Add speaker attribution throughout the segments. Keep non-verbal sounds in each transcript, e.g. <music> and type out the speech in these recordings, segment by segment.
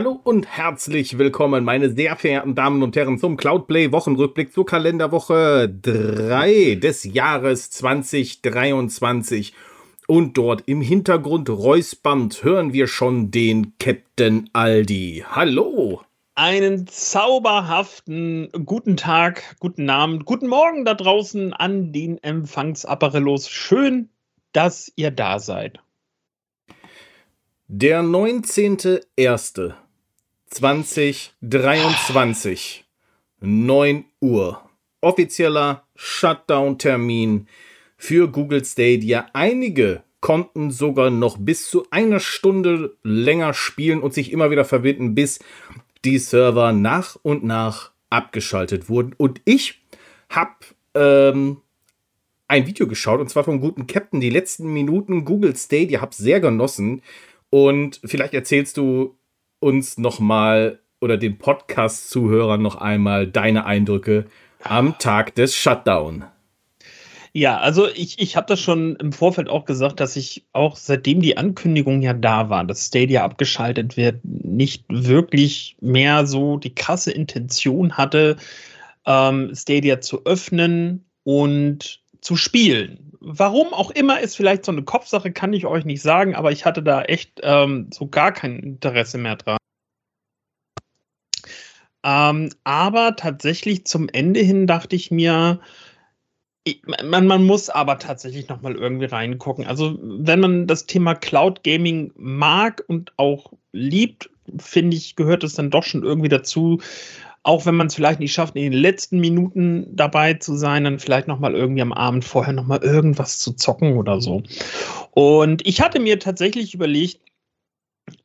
Speaker 1: Hallo und herzlich willkommen, meine sehr verehrten Damen und Herren, zum Cloudplay Wochenrückblick zur Kalenderwoche 3 des Jahres 2023. Und dort im Hintergrund räuspernd hören wir schon den Captain Aldi. Hallo!
Speaker 2: Einen zauberhaften guten Tag, guten Abend, guten Morgen da draußen an den Empfangsapparellos. Schön, dass ihr da seid.
Speaker 1: Der 19.01.2023, 9 Uhr. Offizieller Shutdown-Termin für Google Stadia. Einige konnten sogar noch bis zu einer Stunde länger spielen und sich immer wieder verbinden, bis die Server nach und nach abgeschaltet wurden. Und ich habe ähm, ein Video geschaut, und zwar vom guten Captain, die letzten Minuten Google Stadia, habe sehr genossen. Und vielleicht erzählst du uns nochmal oder den Podcast-Zuhörern noch einmal deine Eindrücke am Tag des Shutdown.
Speaker 2: Ja, also ich, ich habe das schon im Vorfeld auch gesagt, dass ich auch seitdem die Ankündigung ja da war, dass Stadia abgeschaltet wird, nicht wirklich mehr so die krasse Intention hatte, ähm, Stadia zu öffnen und zu spielen warum auch immer ist vielleicht so eine Kopfsache, kann ich euch nicht sagen, aber ich hatte da echt ähm, so gar kein Interesse mehr dran. Ähm, aber tatsächlich zum Ende hin dachte ich mir, man, man, muss aber tatsächlich noch mal irgendwie reingucken. Also wenn man das Thema Cloud Gaming mag und auch liebt, finde ich, gehört es dann doch schon irgendwie dazu, auch wenn man es vielleicht nicht schafft, in den letzten Minuten dabei zu sein, dann vielleicht noch mal irgendwie am Abend vorher noch mal irgendwas zu zocken oder so. Und ich hatte mir tatsächlich überlegt,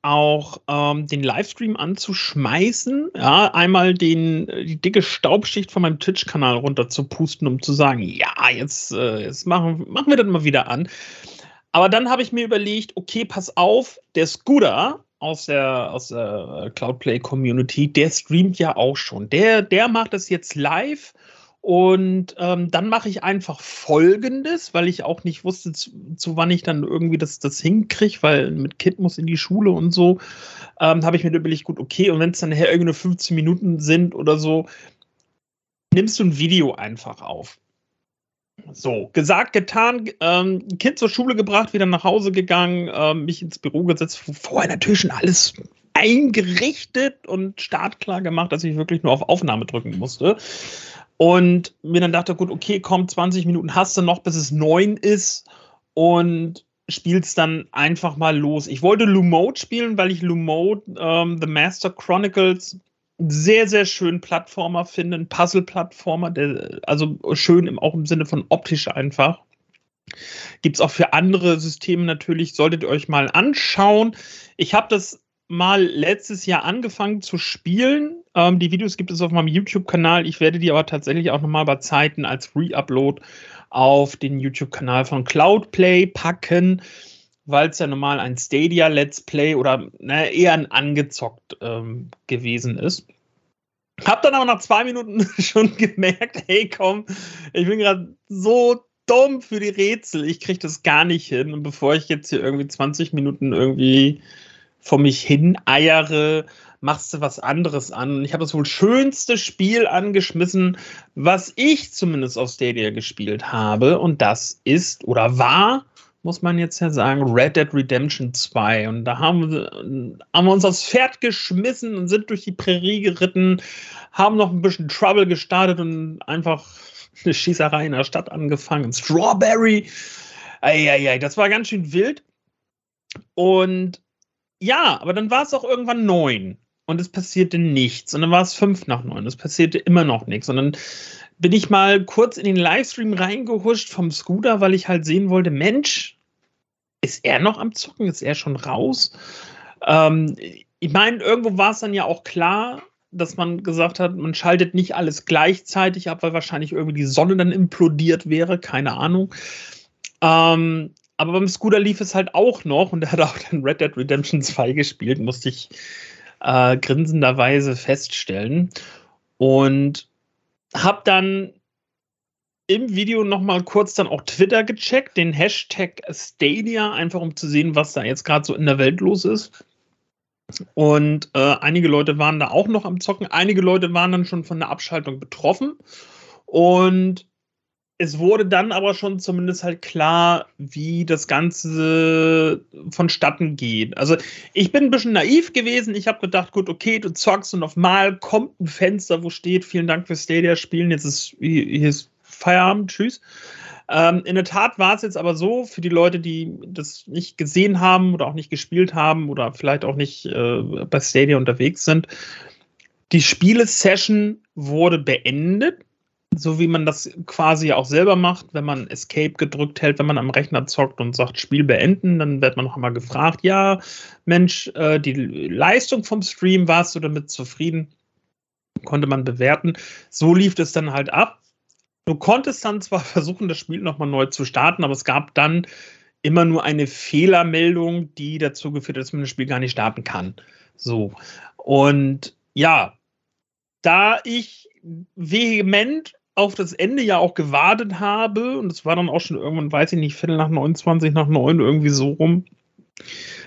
Speaker 2: auch ähm, den Livestream anzuschmeißen, ja, einmal den, die dicke Staubschicht von meinem Twitch-Kanal runter zu pusten, um zu sagen, ja, jetzt, äh, jetzt machen, machen wir das mal wieder an. Aber dann habe ich mir überlegt, okay, pass auf, der Scooter, aus der, aus der Cloudplay Community, der streamt ja auch schon. Der, der macht das jetzt live. Und ähm, dann mache ich einfach Folgendes, weil ich auch nicht wusste, zu, zu wann ich dann irgendwie das, das hinkriege, weil mit Kind muss in die Schule und so, ähm, habe ich mir überlegt, gut, okay, und wenn es dann nachher irgendwie nur 15 Minuten sind oder so, nimmst du ein Video einfach auf. So, gesagt, getan, ähm, Kind zur Schule gebracht, wieder nach Hause gegangen, ähm, mich ins Büro gesetzt, vorher natürlich schon alles eingerichtet und startklar gemacht, dass ich wirklich nur auf Aufnahme drücken musste. Und mir dann dachte, gut, okay, komm, 20 Minuten hast du noch, bis es neun ist und spielst dann einfach mal los. Ich wollte Lumode spielen, weil ich Lumode, ähm, The Master Chronicles, sehr, sehr schön Plattformer finde, ein Puzzle-Plattformer, also schön im, auch im Sinne von optisch einfach. Gibt es auch für andere Systeme natürlich, solltet ihr euch mal anschauen. Ich habe das mal letztes Jahr angefangen zu spielen. Ähm, die Videos gibt es auf meinem YouTube-Kanal. Ich werde die aber tatsächlich auch nochmal bei Zeiten als Re-Upload auf den YouTube-Kanal von Cloudplay packen weil es ja normal ein Stadia Let's Play oder na, eher ein angezockt ähm, gewesen ist. Hab dann aber nach zwei Minuten <laughs> schon gemerkt, hey komm, ich bin gerade so dumm für die Rätsel, ich kriege das gar nicht hin. Und bevor ich jetzt hier irgendwie 20 Minuten irgendwie vor mich hin eiere, machst du was anderes an. Und ich habe das wohl schönste Spiel angeschmissen, was ich zumindest auf Stadia gespielt habe. Und das ist oder war muss man jetzt ja sagen, Red Dead Redemption 2. Und da haben wir, haben wir uns aufs Pferd geschmissen und sind durch die Prärie geritten, haben noch ein bisschen Trouble gestartet und einfach eine Schießerei in der Stadt angefangen. Strawberry. Eieiei, das war ganz schön wild. Und ja, aber dann war es auch irgendwann neun und es passierte nichts. Und dann war es fünf nach neun, es passierte immer noch nichts. Und dann bin ich mal kurz in den Livestream reingehuscht vom Scooter, weil ich halt sehen wollte, Mensch, ist er noch am Zocken? Ist er schon raus? Ähm, ich meine, irgendwo war es dann ja auch klar, dass man gesagt hat, man schaltet nicht alles gleichzeitig ab, weil wahrscheinlich irgendwie die Sonne dann implodiert wäre, keine Ahnung. Ähm, aber beim Scooter lief es halt auch noch und er hat auch dann Red Dead Redemption 2 gespielt, musste ich äh, grinsenderweise feststellen. Und habe dann im Video nochmal kurz dann auch Twitter gecheckt, den Hashtag Stadia, einfach um zu sehen, was da jetzt gerade so in der Welt los ist. Und äh, einige Leute waren da auch noch am Zocken, einige Leute waren dann schon von der Abschaltung betroffen. Und es wurde dann aber schon zumindest halt klar, wie das Ganze vonstatten geht. Also ich bin ein bisschen naiv gewesen. Ich habe gedacht, gut, okay, du zockst und auf mal kommt ein Fenster, wo steht, vielen Dank für Stadia spielen. Jetzt ist hier ist Feierabend, tschüss. Ähm, in der Tat war es jetzt aber so, für die Leute, die das nicht gesehen haben oder auch nicht gespielt haben oder vielleicht auch nicht äh, bei Stadia unterwegs sind, die Spiele-Session wurde beendet so wie man das quasi auch selber macht, wenn man Escape gedrückt hält, wenn man am Rechner zockt und sagt Spiel beenden, dann wird man noch einmal gefragt, ja, Mensch, äh, die Leistung vom Stream, warst du damit zufrieden? Konnte man bewerten. So lief es dann halt ab. Du konntest dann zwar <laughs> versuchen, das Spiel nochmal neu zu starten, aber es gab dann immer nur eine Fehlermeldung, die dazu geführt hat, dass man das Spiel gar nicht starten kann. So. Und ja, da ich vehement auf das Ende ja auch gewartet habe, und es war dann auch schon irgendwann, weiß ich nicht, Viertel nach 29, nach 9, irgendwie so rum,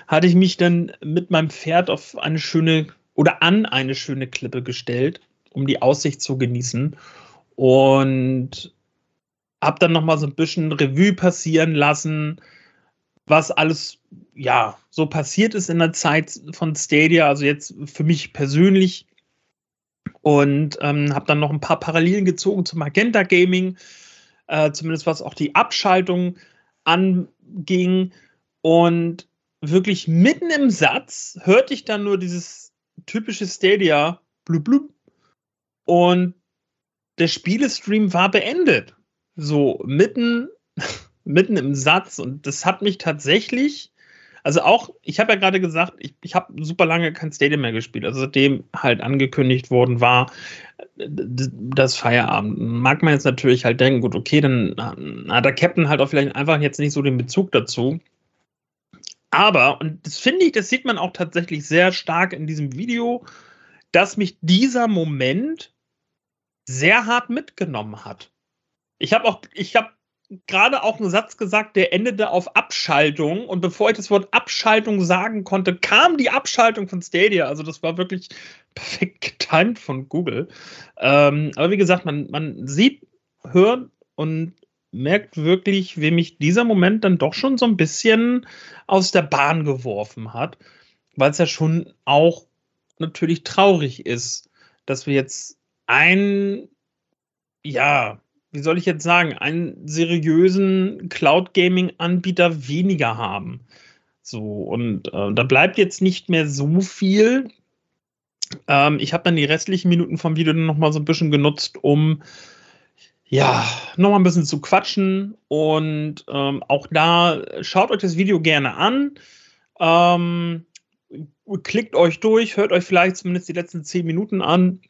Speaker 2: hatte ich mich dann mit meinem Pferd auf eine schöne oder an eine schöne Klippe gestellt, um die Aussicht zu genießen. Und habe dann nochmal so ein bisschen Revue passieren lassen, was alles ja so passiert ist in der Zeit von Stadia. Also jetzt für mich persönlich und ähm, habe dann noch ein paar Parallelen gezogen zum Magenta Gaming, äh, zumindest was auch die Abschaltung anging. Und wirklich mitten im Satz hörte ich dann nur dieses typische Stadia blub blub und der Spielestream war beendet. So mitten, <laughs> mitten im Satz und das hat mich tatsächlich also auch, ich habe ja gerade gesagt, ich, ich habe super lange kein Stadium mehr gespielt. Also seitdem halt angekündigt worden war, das Feierabend. Mag man jetzt natürlich halt denken, gut, okay, dann hat der Captain halt auch vielleicht einfach jetzt nicht so den Bezug dazu. Aber, und das finde ich, das sieht man auch tatsächlich sehr stark in diesem Video, dass mich dieser Moment sehr hart mitgenommen hat. Ich habe auch, ich habe gerade auch einen Satz gesagt, der endete auf Abschaltung. Und bevor ich das Wort Abschaltung sagen konnte, kam die Abschaltung von Stadia. Also das war wirklich <laughs> perfekt getimt von Google. Ähm, aber wie gesagt, man, man sieht, hört und merkt wirklich, wie mich dieser Moment dann doch schon so ein bisschen aus der Bahn geworfen hat, weil es ja schon auch natürlich traurig ist, dass wir jetzt ein, ja, wie soll ich jetzt sagen, einen seriösen Cloud Gaming Anbieter weniger haben. So, und äh, da bleibt jetzt nicht mehr so viel. Ähm, ich habe dann die restlichen Minuten vom Video nochmal so ein bisschen genutzt, um ja, nochmal ein bisschen zu quatschen. Und ähm, auch da schaut euch das Video gerne an. Ähm, klickt euch durch, hört euch vielleicht zumindest die letzten zehn Minuten an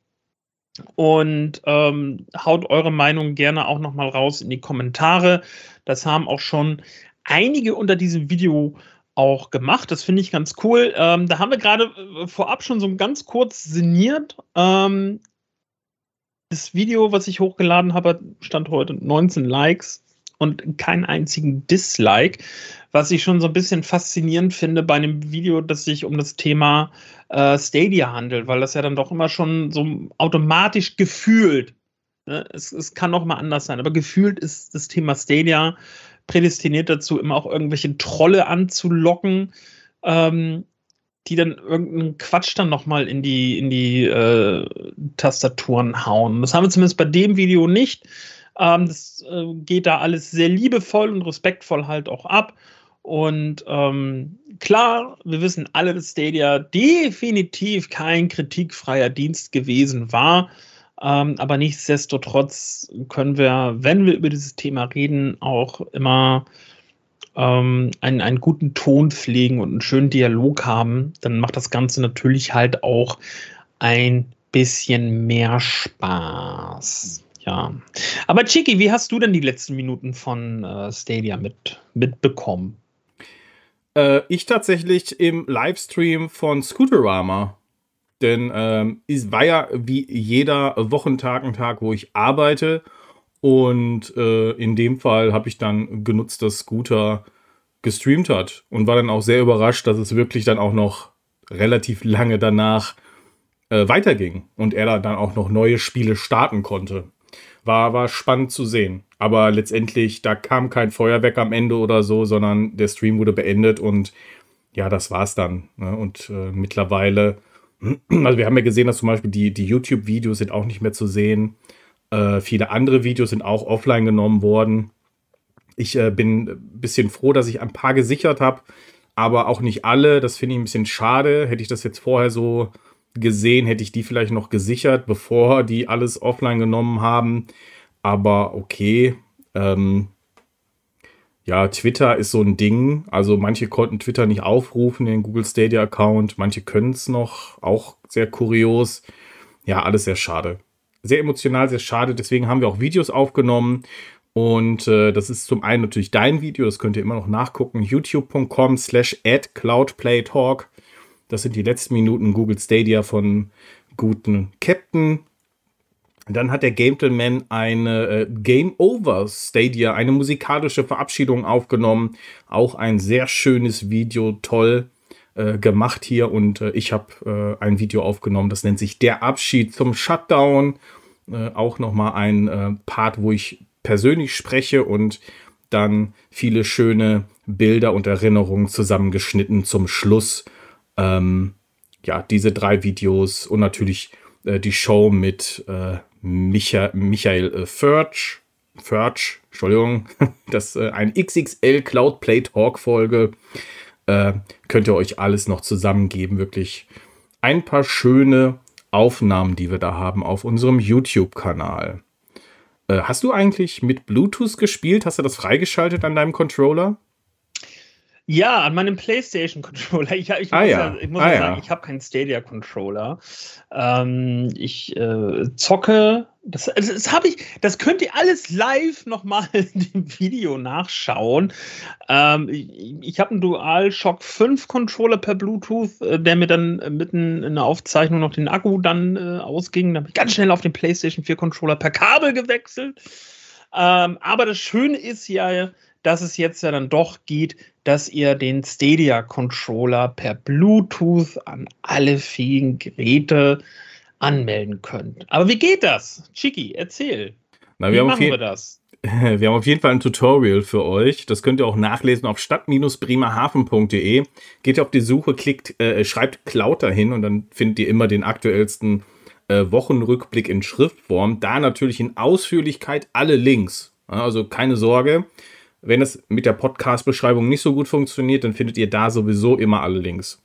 Speaker 2: und ähm, haut eure Meinung gerne auch nochmal raus in die Kommentare. Das haben auch schon einige unter diesem Video auch gemacht. Das finde ich ganz cool. Ähm, da haben wir gerade äh, vorab schon so ganz kurz sinniert. Ähm, das Video, was ich hochgeladen habe, stand heute 19 Likes und keinen einzigen Dislike, was ich schon so ein bisschen faszinierend finde bei einem Video, das sich um das Thema äh, Stadia handelt, weil das ja dann doch immer schon so automatisch gefühlt, ne? es, es kann auch mal anders sein, aber gefühlt ist das Thema Stadia prädestiniert dazu, immer auch irgendwelche Trolle anzulocken, ähm, die dann irgendeinen Quatsch dann nochmal in die, in die äh, Tastaturen hauen. Das haben wir zumindest bei dem Video nicht. Ähm, das äh, geht da alles sehr liebevoll und respektvoll halt auch ab. Und ähm, klar, wir wissen alle, dass Stadia definitiv kein kritikfreier Dienst gewesen war. Ähm, aber nichtsdestotrotz können wir, wenn wir über dieses Thema reden, auch immer ähm, einen, einen guten Ton pflegen und einen schönen Dialog haben. Dann macht das Ganze natürlich halt auch ein bisschen mehr Spaß. Ja. Aber Chiki, wie hast du denn die letzten Minuten von äh, Stadia mit, mitbekommen?
Speaker 1: Äh, ich tatsächlich im Livestream von Scooterama. Denn ähm, es war ja wie jeder Wochentag ein Tag, wo ich arbeite. Und äh, in dem Fall habe ich dann genutzt, dass Scooter gestreamt hat. Und war dann auch sehr überrascht, dass es wirklich dann auch noch relativ lange danach äh, weiterging. Und er dann auch noch neue Spiele starten konnte. War, war spannend zu sehen. Aber letztendlich, da kam kein Feuerwerk am Ende oder so, sondern der Stream wurde beendet und ja, das war's dann. Ne? Und äh, mittlerweile, <clears throat> also wir haben ja gesehen, dass zum Beispiel die, die YouTube-Videos sind auch nicht mehr zu sehen. Äh, viele andere Videos sind auch offline genommen worden. Ich äh, bin ein bisschen froh, dass ich ein paar gesichert habe, aber auch nicht alle. Das finde ich ein bisschen schade. Hätte ich das jetzt vorher so gesehen, hätte ich die vielleicht noch gesichert, bevor die alles offline genommen haben. Aber okay. Ähm, ja, Twitter ist so ein Ding. Also manche konnten Twitter nicht aufrufen, den Google Stadia Account. Manche können es noch. Auch sehr kurios. Ja, alles sehr schade. Sehr emotional, sehr schade. Deswegen haben wir auch Videos aufgenommen. Und äh, das ist zum einen natürlich dein Video, das könnt ihr immer noch nachgucken. youtube.com slash cloudplaytalk. Das sind die letzten Minuten Google Stadia von guten Captain. Dann hat der Gentleman eine äh, Game Over Stadia, eine musikalische Verabschiedung aufgenommen. Auch ein sehr schönes Video, toll äh, gemacht hier. Und äh, ich habe äh, ein Video aufgenommen, das nennt sich Der Abschied zum Shutdown. Äh, auch nochmal ein äh, Part, wo ich persönlich spreche und dann viele schöne Bilder und Erinnerungen zusammengeschnitten zum Schluss. Ähm, ja, diese drei Videos und natürlich die Show mit Micha Michael äh, Furch, Furch, Entschuldigung, <laughs> das äh, ein XXL Cloud Play Talk Folge. Äh, könnt ihr euch alles noch zusammengeben. Wirklich ein paar schöne Aufnahmen, die wir da haben auf unserem YouTube-Kanal. Äh, hast du eigentlich mit Bluetooth gespielt? Hast du das freigeschaltet an deinem Controller?
Speaker 2: Ja, an meinem PlayStation Controller. <laughs> Ich, ich
Speaker 1: ah,
Speaker 2: muss,
Speaker 1: ja.
Speaker 2: ich muss
Speaker 1: ah,
Speaker 2: sagen,
Speaker 1: ja.
Speaker 2: ich habe keinen Stadia Controller. Ähm, ich äh, zocke. Das, das, das habe ich. Das könnt ihr alles live nochmal <laughs> in dem Video nachschauen. Ähm, ich ich habe einen DualShock 5 Controller per Bluetooth, äh, der mir dann äh, mitten in der Aufzeichnung noch den Akku dann äh, ausging. Da habe ich ganz schnell auf den PlayStation 4 Controller per Kabel gewechselt. Ähm, aber das Schöne ist ja, dass es jetzt ja dann doch geht, dass ihr den Stadia Controller per Bluetooth an alle fähigen Geräte anmelden könnt. Aber wie geht das? Chiki, erzähl.
Speaker 1: Na,
Speaker 2: wie
Speaker 1: wir, haben
Speaker 2: machen wir das? <laughs>
Speaker 1: wir haben auf jeden Fall ein Tutorial für euch. Das könnt ihr auch nachlesen auf stadt-bremerhaven.de. Geht auf die Suche, klickt, äh, schreibt Cloud dahin und dann findet ihr immer den aktuellsten äh, Wochenrückblick in Schriftform. Da natürlich in Ausführlichkeit alle Links. Also keine Sorge. Wenn es mit der Podcast-Beschreibung nicht so gut funktioniert, dann findet ihr da sowieso immer alle Links.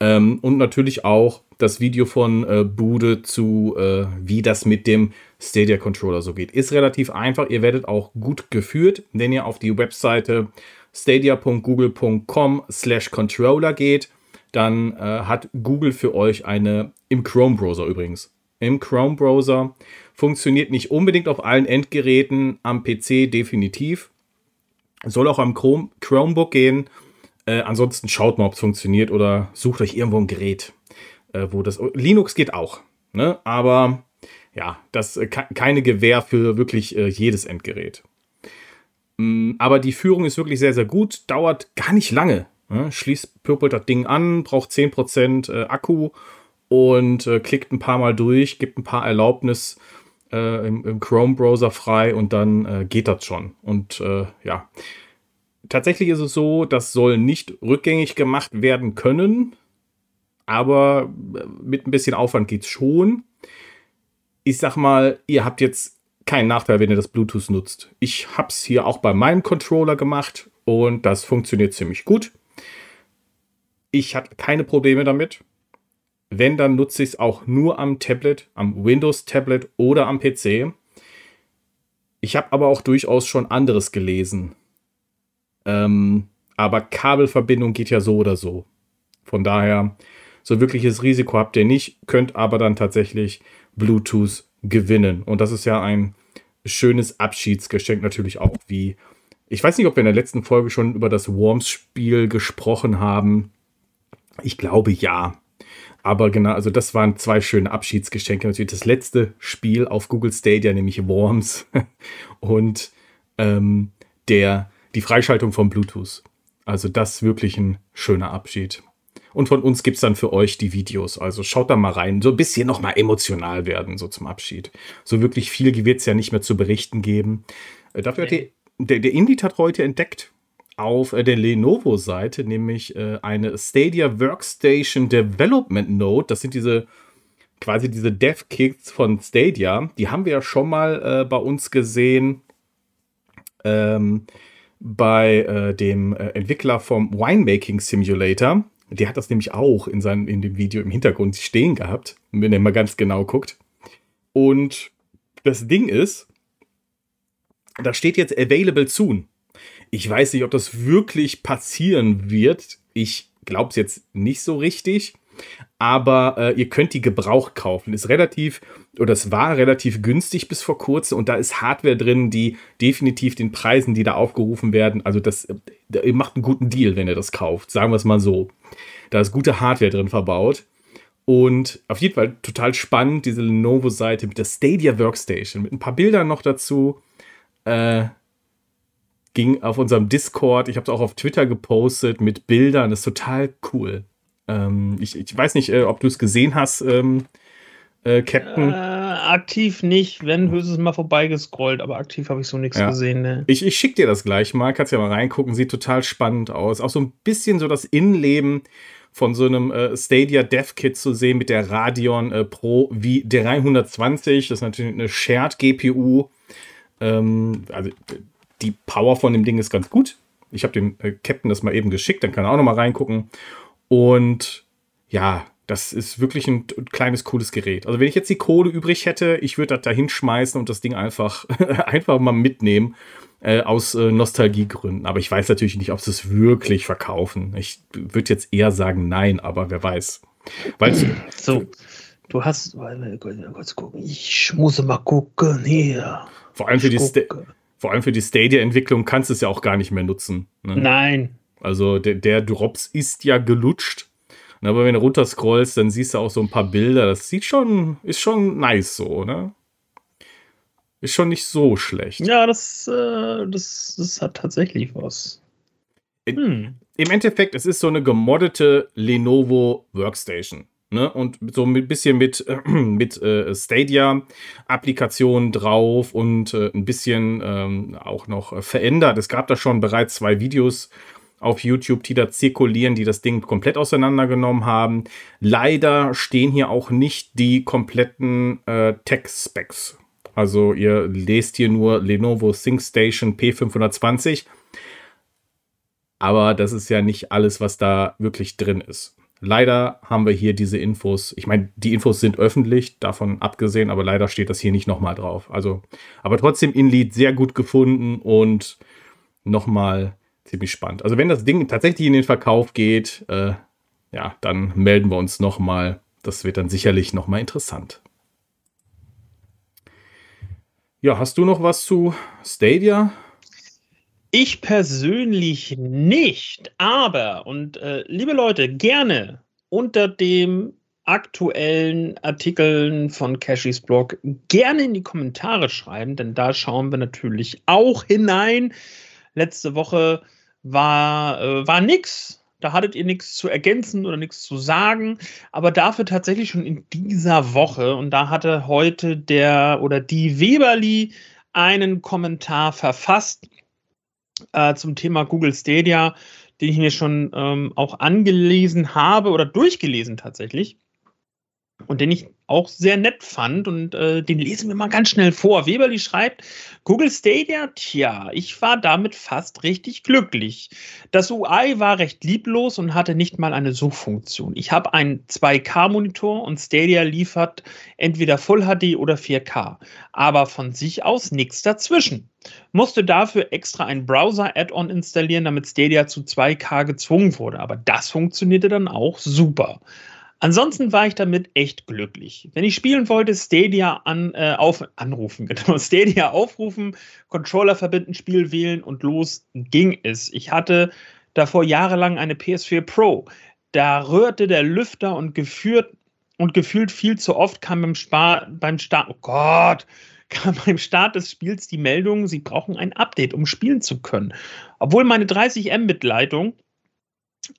Speaker 1: Ähm, und natürlich auch das Video von äh, Bude zu, äh, wie das mit dem Stadia Controller so geht. Ist relativ einfach. Ihr werdet auch gut geführt, wenn ihr auf die Webseite stadia.google.com slash controller geht. Dann äh, hat Google für euch eine, im Chrome-Browser übrigens, im Chrome-Browser, funktioniert nicht unbedingt auf allen Endgeräten, am PC definitiv. Soll auch am Chrome, Chromebook gehen. Äh, ansonsten schaut mal, ob es funktioniert oder sucht euch irgendwo ein Gerät, äh, wo das. Linux geht auch, ne? Aber ja, das äh, ke- keine Gewähr für wirklich äh, jedes Endgerät. Mm, aber die Führung ist wirklich sehr, sehr gut, dauert gar nicht lange. Ne? Schließt, purpelt das Ding an, braucht 10% äh, Akku und äh, klickt ein paar Mal durch, gibt ein paar Erlaubnis äh, im, im Chrome-Browser frei und dann äh, geht das schon. Und äh, ja, tatsächlich ist es so, das soll nicht rückgängig gemacht werden können, aber äh, mit ein bisschen Aufwand geht es schon. Ich sag mal, ihr habt jetzt keinen Nachteil, wenn ihr das Bluetooth nutzt. Ich habe es hier auch bei meinem Controller gemacht und das funktioniert ziemlich gut. Ich hatte keine Probleme damit. Wenn, dann nutze ich es auch nur am Tablet, am Windows-Tablet oder am PC. Ich habe aber auch durchaus schon anderes gelesen. Ähm, aber Kabelverbindung geht ja so oder so. Von daher So wirkliches Risiko habt ihr nicht, könnt aber dann tatsächlich Bluetooth gewinnen. Und das ist ja ein schönes Abschiedsgeschenk natürlich auch, wie ich weiß nicht, ob wir in der letzten Folge schon über das Worms-Spiel gesprochen haben. Ich glaube ja. Aber genau, also das waren zwei schöne Abschiedsgeschenke. Natürlich das letzte Spiel auf Google Stadia, nämlich Worms. <laughs> Und ähm, der, die Freischaltung von Bluetooth. Also das ist wirklich ein schöner Abschied. Und von uns gibt es dann für euch die Videos. Also schaut da mal rein. So ein bisschen nochmal emotional werden, so zum Abschied. So wirklich viel wird es ja nicht mehr zu berichten geben. Äh, dafür hat die, der, der Indie hat heute entdeckt auf äh, der Lenovo-Seite, nämlich äh, eine Stadia Workstation Development Note. Das sind diese quasi diese Dev-Kits von Stadia. Die haben wir ja schon mal äh, bei uns gesehen. Ähm, bei äh, dem äh, Entwickler vom Winemaking Simulator. Der hat das nämlich auch in, seinem, in dem Video im Hintergrund stehen gehabt, wenn er mal ganz genau guckt. Und das Ding ist, da steht jetzt Available Soon. Ich weiß nicht, ob das wirklich passieren wird. Ich glaube es jetzt nicht so richtig aber äh, ihr könnt die Gebrauch kaufen. Ist relativ, oder es war relativ günstig bis vor kurzem und da ist Hardware drin, die definitiv den Preisen, die da aufgerufen werden, also das, ihr macht einen guten Deal, wenn ihr das kauft, sagen wir es mal so. Da ist gute Hardware drin verbaut. Und auf jeden Fall total spannend, diese Lenovo-Seite mit der Stadia Workstation, mit ein paar Bildern noch dazu. Äh, ging auf unserem Discord, ich habe es auch auf Twitter gepostet mit Bildern, das ist total cool. Ähm, ich, ich, weiß nicht, äh, ob du es gesehen hast, ähm, äh, Captain. Äh,
Speaker 2: aktiv nicht, wenn höchstens mal vorbeigescrollt, aber aktiv habe ich so nichts ja. gesehen. Ne?
Speaker 1: Ich, ich schicke dir das gleich mal, kannst ja mal reingucken, sieht total spannend aus. Auch so ein bisschen so das Innenleben von so einem äh, Stadia Dev Kit zu sehen mit der Radeon äh, Pro V320. Das ist natürlich eine Shared GPU. Ähm, also die Power von dem Ding ist ganz gut. Ich habe dem äh, Captain das mal eben geschickt, dann kann er auch noch mal reingucken. Und ja, das ist wirklich ein kleines, cooles Gerät. Also wenn ich jetzt die Kohle übrig hätte, ich würde das da hinschmeißen und das Ding einfach, <laughs> einfach mal mitnehmen. Äh, aus äh, Nostalgiegründen. Aber ich weiß natürlich nicht, ob sie es wirklich verkaufen. Ich würde jetzt eher sagen nein, aber wer weiß. Weil
Speaker 2: so, du hast, kurz gucken. Ich muss mal gucken hier.
Speaker 1: Vor allem für die, vor allem für die Stadia-Entwicklung kannst du es ja auch gar nicht mehr nutzen.
Speaker 2: Ne? Nein,
Speaker 1: also der, der Drops ist ja gelutscht. Aber wenn du runterscrollst, dann siehst du auch so ein paar Bilder. Das sieht schon, ist schon nice so, ne? Ist schon nicht so schlecht.
Speaker 2: Ja, das, äh, das, das hat tatsächlich was.
Speaker 1: Hm. Im Endeffekt, es ist so eine gemoddete Lenovo Workstation. Ne? Und so ein bisschen mit, äh, <clears throat> mit äh, Stadia-Applikationen drauf und äh, ein bisschen ähm, auch noch verändert. Es gab da schon bereits zwei Videos auf YouTube, die da zirkulieren, die das Ding komplett auseinandergenommen haben. Leider stehen hier auch nicht die kompletten äh, Tech-Specs. Also ihr lest hier nur Lenovo ThinkStation P520. Aber das ist ja nicht alles, was da wirklich drin ist. Leider haben wir hier diese Infos. Ich meine, die Infos sind öffentlich, davon abgesehen, aber leider steht das hier nicht nochmal drauf. Also, aber trotzdem Inlead sehr gut gefunden und nochmal ziemlich spannend. Also wenn das Ding tatsächlich in den Verkauf geht, äh, ja, dann melden wir uns nochmal. Das wird dann sicherlich nochmal interessant. Ja, hast du noch was zu Stadia?
Speaker 2: Ich persönlich nicht, aber, und äh, liebe Leute, gerne unter dem aktuellen Artikeln von Cashys Blog gerne in die Kommentare schreiben, denn da schauen wir natürlich auch hinein. Letzte Woche war, äh, war nix. Da hattet ihr nichts zu ergänzen oder nichts zu sagen, aber dafür tatsächlich schon in dieser Woche. Und da hatte heute der oder die Weberli einen Kommentar verfasst äh, zum Thema Google Stadia, den ich mir schon ähm, auch angelesen habe oder durchgelesen tatsächlich. Und den ich auch sehr nett fand und äh, den lesen wir mal ganz schnell vor. Weberli schreibt, Google Stadia, tja, ich war damit fast richtig glücklich. Das UI war recht lieblos und hatte nicht mal eine Suchfunktion. Ich habe einen 2K-Monitor und Stadia liefert entweder Full HD oder 4K, aber von sich aus nichts dazwischen. Musste dafür extra ein Browser-Add-on installieren, damit Stadia zu 2K gezwungen wurde, aber das funktionierte dann auch super. Ansonsten war ich damit echt glücklich. Wenn ich spielen wollte, Stadia an, äh, auf, anrufen, <laughs> genau, Stadia aufrufen, Controller verbinden, Spiel wählen und los ging es. Ich hatte davor jahrelang eine PS4 Pro. Da rührte der Lüfter und geführt und gefühlt viel zu oft kam beim, Spar beim Start, oh Gott, <laughs> kam beim Start des Spiels die Meldung, sie brauchen ein Update, um spielen zu können. Obwohl meine 30 Mbit Leitung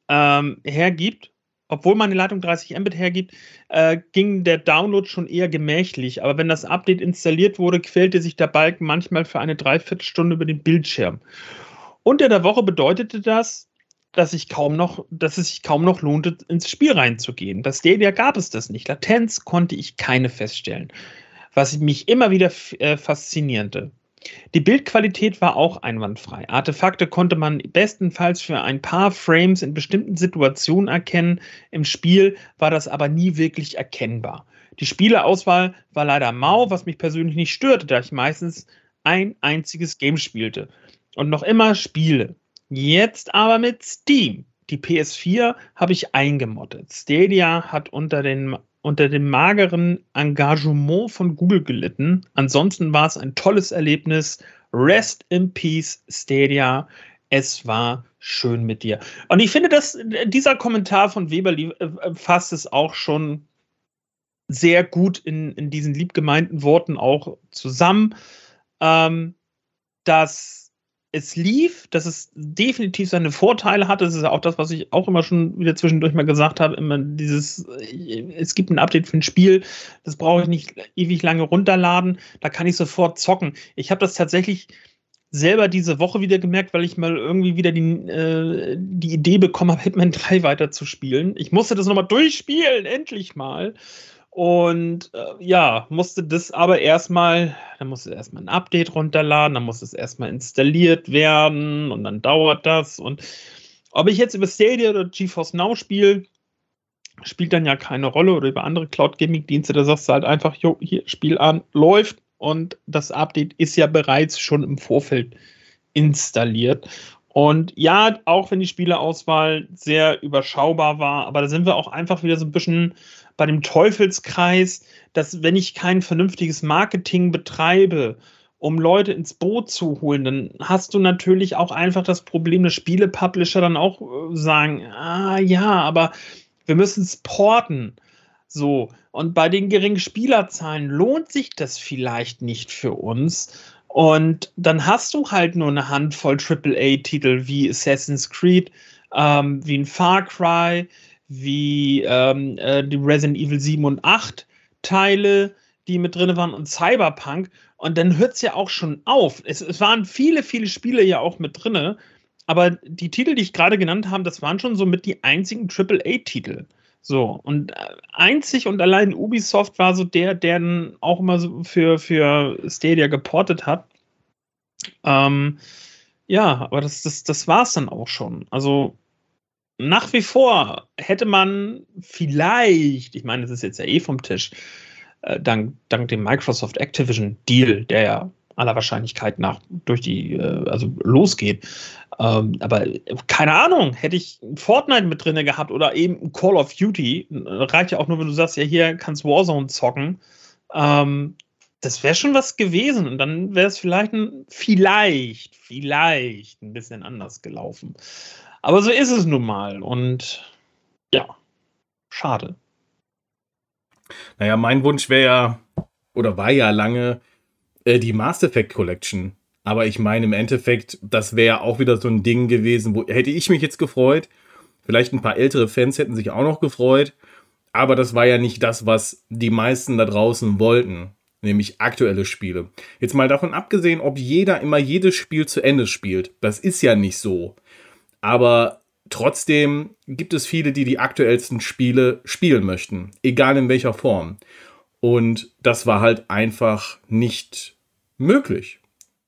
Speaker 2: ähm, hergibt, obwohl meine Leitung 30 Mbit hergibt, äh, ging der Download schon eher gemächlich. Aber wenn das Update installiert wurde, quälte sich der Balken manchmal für eine Dreiviertelstunde über den Bildschirm. Unter der Woche bedeutete das, dass, ich kaum noch, dass es sich kaum noch lohnte, ins Spiel reinzugehen. Das Stadia gab es das nicht. Latenz konnte ich keine feststellen, was mich immer wieder äh, faszinierte. Die Bildqualität war auch einwandfrei. Artefakte konnte man bestenfalls für ein paar Frames in bestimmten Situationen erkennen. Im Spiel war das aber nie wirklich erkennbar. Die Spieleauswahl war leider mau, was mich persönlich nicht störte, da ich meistens ein einziges Game spielte und noch immer spiele. Jetzt aber mit Steam. Die PS4 habe ich eingemottet. Stadia hat unter den unter dem mageren Engagement von Google gelitten. Ansonsten war es ein tolles Erlebnis. Rest in Peace, Stadia. Es war schön mit dir. Und ich finde, dass dieser Kommentar von Weber äh, fasst es auch schon sehr gut in, in diesen liebgemeinten Worten auch zusammen, ähm, dass es lief, dass es definitiv seine Vorteile hatte. Das ist ja auch das, was ich auch immer schon wieder zwischendurch mal gesagt habe. Immer dieses, es gibt ein Update für ein Spiel, das brauche ich nicht ewig lange runterladen. Da kann ich sofort zocken. Ich habe das tatsächlich selber diese Woche wieder gemerkt, weil ich mal irgendwie wieder die, äh, die Idee bekommen habe, Hitman 3 weiterzuspielen. Ich musste das nochmal durchspielen, endlich mal. Und äh, ja, musste das aber erstmal, dann musste erstmal ein Update runterladen, dann muss es erstmal installiert werden und dann dauert das. Und ob ich jetzt über Stadia oder GeForce Now spiele, spielt dann ja keine Rolle oder über andere Cloud Gaming Dienste, da sagst du halt einfach, jo, hier, Spiel an, läuft und das Update ist ja bereits schon im Vorfeld installiert. Und ja, auch wenn die Spieleauswahl sehr überschaubar war, aber da sind wir auch einfach wieder so ein bisschen bei dem Teufelskreis, dass wenn ich kein vernünftiges Marketing betreibe, um Leute ins Boot zu holen, dann hast du natürlich auch einfach das Problem, dass Spiele-Publisher dann auch äh, sagen, ah ja, aber wir müssen es porten. So, und bei den geringen Spielerzahlen lohnt sich das vielleicht nicht für uns. Und dann hast du halt nur eine Handvoll AAA-Titel wie Assassin's Creed, ähm, wie ein Far Cry, wie ähm, äh, die Resident Evil 7 und 8 Teile, die mit drin waren und Cyberpunk. Und dann hört es ja auch schon auf. Es, es, waren viele, viele Spiele ja auch mit drin. Aber die Titel, die ich gerade genannt habe, das waren schon so mit die einzigen AAA-Titel. So, und äh, einzig und allein Ubisoft war so der, der dann auch immer so für, für Stadia geportet hat. Ähm, ja, aber das, das, das war es dann auch schon. Also nach wie vor hätte man vielleicht, ich meine, das ist jetzt ja eh vom Tisch, äh, dank, dank dem Microsoft Activision Deal, der ja aller Wahrscheinlichkeit nach durch die, äh, also losgeht. Ähm, aber keine Ahnung, hätte ich Fortnite mit drin gehabt oder eben Call of Duty, reicht ja auch nur, wenn du sagst, ja, hier kannst Warzone zocken. Ähm, das wäre schon was gewesen und dann wäre es vielleicht, ein, vielleicht, vielleicht ein bisschen anders gelaufen. Aber so ist es nun mal und ja, schade.
Speaker 1: Naja, mein Wunsch wäre ja, oder war ja lange, äh, die Mass Effect Collection. Aber ich meine, im Endeffekt, das wäre auch wieder so ein Ding gewesen, wo hätte ich mich jetzt gefreut. Vielleicht ein paar ältere Fans hätten sich auch noch gefreut. Aber das war ja nicht das, was die meisten da draußen wollten. Nämlich aktuelle Spiele. Jetzt mal davon abgesehen, ob jeder immer jedes Spiel zu Ende spielt. Das ist ja nicht so. Aber trotzdem gibt es viele, die die aktuellsten Spiele spielen möchten, egal in welcher Form. Und das war halt einfach nicht möglich.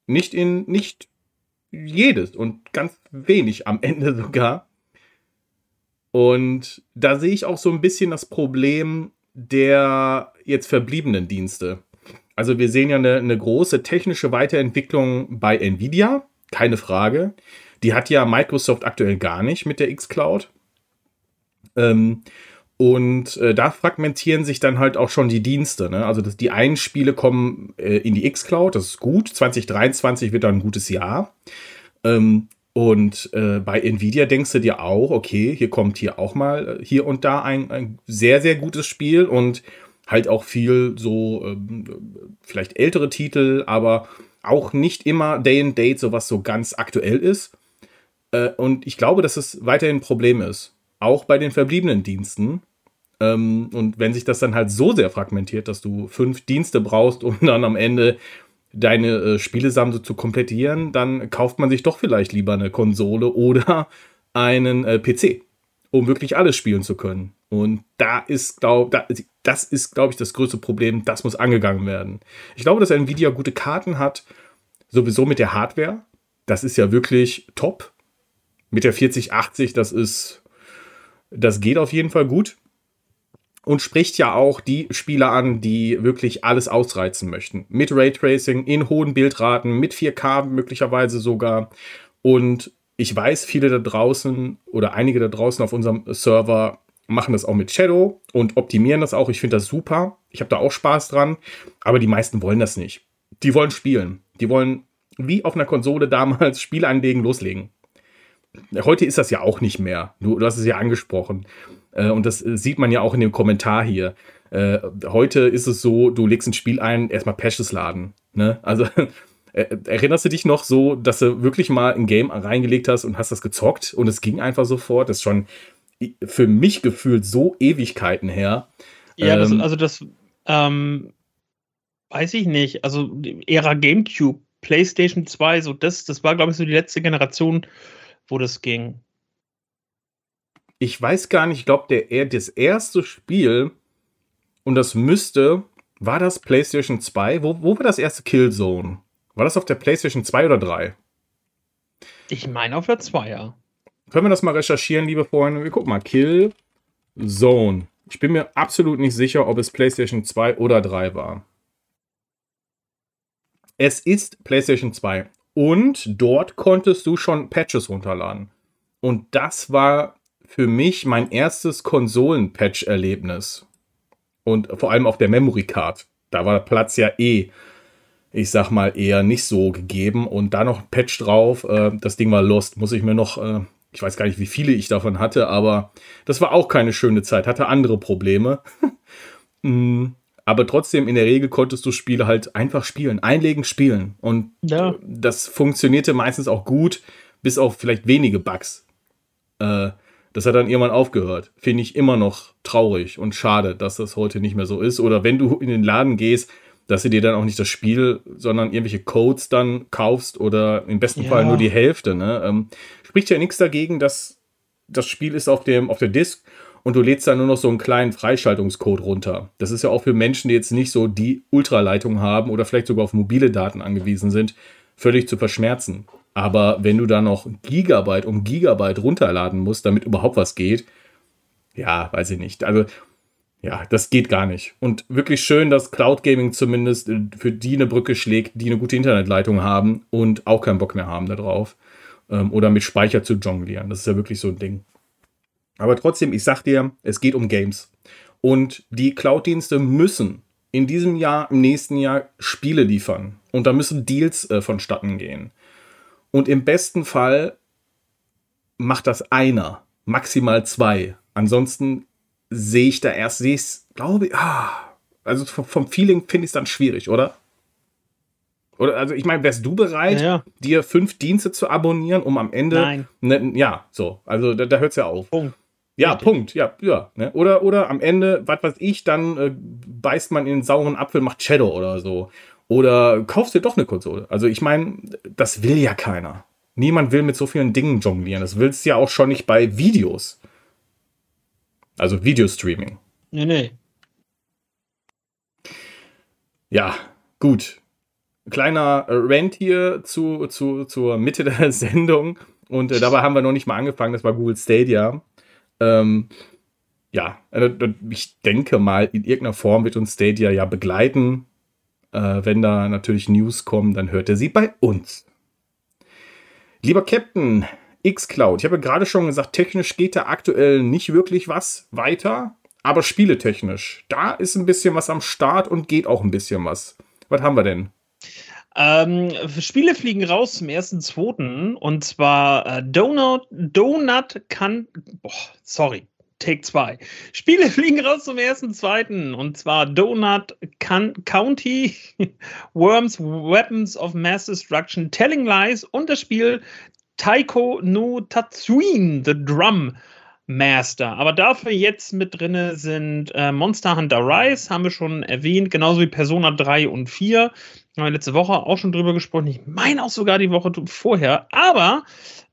Speaker 1: Nicht in, nicht jedes und ganz wenig am Ende <laughs> sogar. Und da sehe ich auch so ein bisschen das Problem der jetzt verbliebenen Dienste. Also wir sehen ja eine, eine große technische Weiterentwicklung bei Nvidia, keine Frage. Die hat ja Microsoft aktuell gar nicht mit der xCloud. Ähm, Und äh, da fragmentieren sich dann halt auch schon die Dienste. Ne? Also das, die einen Spiele kommen äh, in die X-Cloud, das ist gut. 2023 wird dann ein gutes Jahr. Ähm, und äh, bei Nvidia denkst du dir auch, okay, hier kommt hier auch mal äh, hier und da ein, ein sehr, sehr gutes Spiel und halt auch viel so ähm, vielleicht ältere Titel, aber auch nicht immer Day and Date, so was so ganz aktuell ist. Äh, und ich glaube, dass es weiterhin ein Problem ist. Auch bei den verbliebenen Diensten. Ähm, und wenn sich das dann halt so sehr fragmentiert, dass du fünf Dienste brauchst, um <laughs> dann am Ende deine äh, Spielesammlung zu komplettieren, dann kauft man sich doch vielleicht lieber eine Konsole oder einen äh, PC, um wirklich alles spielen zu können. Und da ist, glaub, da, das ist, glaube ich, das größte Problem. Das muss angegangen werden. Ich glaube, dass Nvidia gute Karten hat, sowieso mit der Hardware. Das ist ja wirklich top. Mit der 4080, das ist, das geht auf jeden Fall gut und spricht ja auch die Spieler an, die wirklich alles ausreizen möchten. Mit Raytracing, in hohen Bildraten, mit 4K möglicherweise sogar. Und ich weiß, viele da draußen oder einige da draußen auf unserem Server machen das auch mit Shadow und optimieren das auch. Ich finde das super. Ich habe da auch Spaß dran. Aber die meisten wollen das nicht. Die wollen spielen. Die wollen wie auf einer Konsole <laughs> damals Spiel anlegen, loslegen. Heute ist das ja auch nicht mehr. Du, du hast es ja angesprochen. Äh, und das äh, sieht man ja auch in dem Kommentar hier. Äh, heute ist es so, du legst ein Spiel ein, erstmal Patches laden. Ne? Also <laughs> erinnerst du dich noch so, dass du wirklich mal ein Game reingelegt hast und hast das gezockt und es ging einfach sofort? Das ist schon für mich gefühlt so Ewigkeiten her.
Speaker 2: Ja, das, ähm, also das ähm, weiß ich nicht. Also Ära GameCube, PlayStation 2, so das, das war, glaube ich, so die letzte Generation, wo das ging
Speaker 1: ich weiß gar nicht, ich glaube, der, das erste Spiel, und das müsste, war das PlayStation 2? Wo, wo war das erste Killzone? War das auf der PlayStation 2 oder 3?
Speaker 2: Ich meine auf der 2, ja.
Speaker 1: Können wir das mal recherchieren, liebe Freunde? Wir gucken mal. Killzone. Ich bin mir absolut nicht sicher, ob es PlayStation 2 oder 3 war. Es ist PlayStation 2. Und dort konntest du schon Patches runterladen. Und das war für mich mein erstes Konsolen-Patch-Erlebnis. Und vor allem auf der Memory Card. Da war Platz ja eh, ich sag mal, eher nicht so gegeben. Und da noch Patch drauf. Äh, das Ding war lost. Muss ich mir noch, äh, ich weiß gar nicht, wie viele ich davon hatte, aber das war auch keine schöne Zeit. Hatte andere Probleme. <laughs> aber trotzdem, in der Regel konntest du Spiele halt einfach spielen, einlegen, spielen. Und ja. das funktionierte meistens auch gut, bis auf vielleicht wenige Bugs. Äh, das hat dann irgendwann aufgehört. Finde ich immer noch traurig und schade, dass das heute nicht mehr so ist. Oder wenn du in den Laden gehst, dass du dir dann auch nicht das Spiel, sondern irgendwelche Codes dann kaufst oder im besten ja. Fall nur die Hälfte. Ne? Ähm, spricht ja nichts dagegen, dass das Spiel ist auf, dem, auf der Disk und du lädst dann nur noch so einen kleinen Freischaltungscode runter. Das ist ja auch für Menschen, die jetzt nicht so die Ultraleitung haben oder vielleicht sogar auf mobile Daten angewiesen sind, völlig zu verschmerzen. Aber wenn du da noch Gigabyte um Gigabyte runterladen musst, damit überhaupt was geht, ja, weiß ich nicht. Also, ja, das geht gar nicht. Und wirklich schön, dass Cloud Gaming zumindest für die eine Brücke schlägt, die eine gute Internetleitung haben und auch keinen Bock mehr haben darauf. Ähm, oder mit Speicher zu jonglieren. Das ist ja wirklich so ein Ding. Aber trotzdem, ich sag dir, es geht um Games. Und die Cloud-Dienste müssen in diesem Jahr, im nächsten Jahr Spiele liefern. Und da müssen Deals äh, vonstatten gehen. Und im besten Fall macht das einer, maximal zwei. Ansonsten sehe ich da erst, sehe ich es, glaube ich, ah, also vom, vom Feeling finde ich es dann schwierig, oder? Oder also ich meine, wärst du bereit, ja, ja. dir fünf Dienste zu abonnieren, um am Ende.
Speaker 2: Nein.
Speaker 1: Ne, ja, so. Also da, da hört es ja auf. Punkt. Ja, Richtig. Punkt. Ja, ja. Ne? Oder, oder am Ende, was weiß ich, dann äh, beißt man in den sauren Apfel, macht Shadow oder so. Oder kaufst dir doch eine Konsole. Also ich meine, das will ja keiner. Niemand will mit so vielen Dingen jonglieren. Das willst du ja auch schon nicht bei Videos. Also Videostreaming.
Speaker 2: Nee, nee.
Speaker 1: Ja, gut. Kleiner Rant hier zu, zu, zur Mitte der <laughs> Sendung. Und äh, dabei haben wir noch nicht mal angefangen. Das war Google Stadia. Ähm, ja, also, ich denke mal, in irgendeiner Form wird uns Stadia ja begleiten. Äh, wenn da natürlich News kommen, dann hört er sie bei uns. Lieber Captain, xCloud, ich habe gerade schon gesagt, technisch geht da aktuell nicht wirklich was weiter. aber spieletechnisch, da ist ein bisschen was am Start und geht auch ein bisschen was. Was haben wir denn?
Speaker 2: Ähm, Spiele fliegen raus zum ersten, zweiten und zwar äh, Donut, Donut kann, boah, sorry, Take 2. Spiele <laughs> fliegen raus zum ersten, zweiten und zwar Donut can County, <laughs> Worms, Weapons of Mass Destruction, Telling Lies und das Spiel Taiko no Tatsuin, The Drum Master. Aber dafür jetzt mit drin sind äh, Monster Hunter Rise, haben wir schon erwähnt, genauso wie Persona 3 und 4. Haben wir letzte Woche auch schon drüber gesprochen. Ich meine auch sogar die Woche vorher. Aber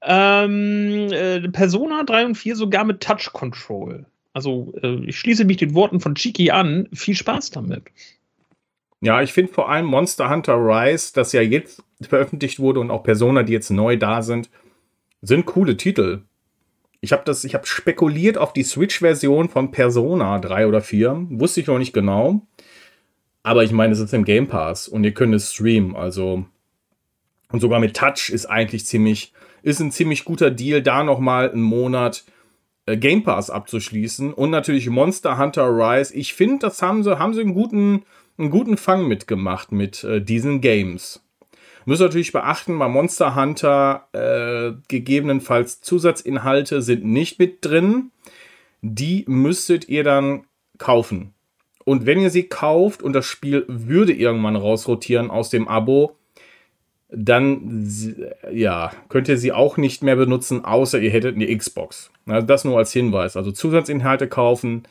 Speaker 2: ähm, äh, Persona 3 und 4 sogar mit Touch Control. Also äh, ich schließe mich den Worten von Chiki an. Viel Spaß damit.
Speaker 1: Ja, ich finde vor allem Monster Hunter Rise, das ja jetzt veröffentlicht wurde und auch Persona, die jetzt neu da sind, sind coole Titel. Ich habe das, ich habe spekuliert auf die Switch-Version von Persona 3 oder 4. Wusste ich noch nicht genau. Aber ich meine, es ist im Game Pass und ihr könnt es streamen. Also, und sogar mit Touch ist eigentlich ziemlich, ist ein ziemlich guter Deal, da nochmal einen Monat äh, Game Pass abzuschließen. Und natürlich Monster Hunter Rise. Ich finde, das haben sie, haben sie einen guten, einen guten Fang mitgemacht mit äh, diesen Games. Müsst natürlich beachten, bei Monster Hunter äh, gegebenenfalls Zusatzinhalte sind nicht mit drin. Die müsstet ihr dann kaufen. Und wenn ihr sie kauft und das Spiel würde irgendwann rausrotieren aus dem Abo, dann ja, könnt ihr sie auch nicht mehr benutzen, außer ihr hättet eine Xbox. Also das nur als Hinweis. Also Zusatzinhalte kaufen,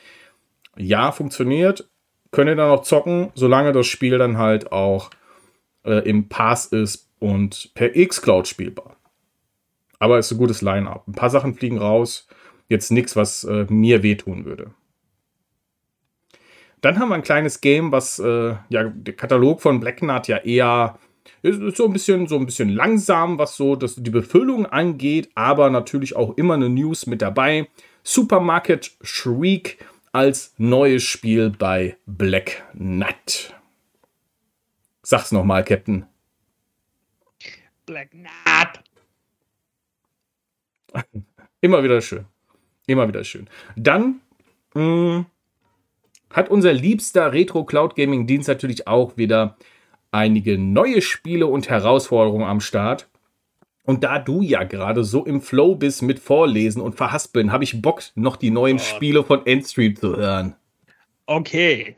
Speaker 1: ja, funktioniert. Könnt ihr dann noch zocken, solange das Spiel dann halt auch äh, im Pass ist und per Xcloud spielbar. Aber es ist ein gutes Line-up. Ein paar Sachen fliegen raus. Jetzt nichts, was äh, mir wehtun würde. Dann haben wir ein kleines Game, was äh, ja der Katalog von Blacknut ja eher ist so ein bisschen so ein bisschen langsam, was so das, die Befüllung angeht, aber natürlich auch immer eine News mit dabei. Supermarket Shriek als neues Spiel bei Black Nut. Sag's nochmal, Captain.
Speaker 2: Black Knight. <laughs>
Speaker 1: Immer wieder schön. Immer wieder schön. Dann mh, mm, hat unser liebster Retro Cloud Gaming Dienst natürlich auch wieder einige neue Spiele und Herausforderungen am Start. Und da du ja gerade so im Flow bist mit Vorlesen und Verhaspeln, habe ich Bock, noch die neuen oh. Spiele von Endstream zu hören.
Speaker 2: Okay.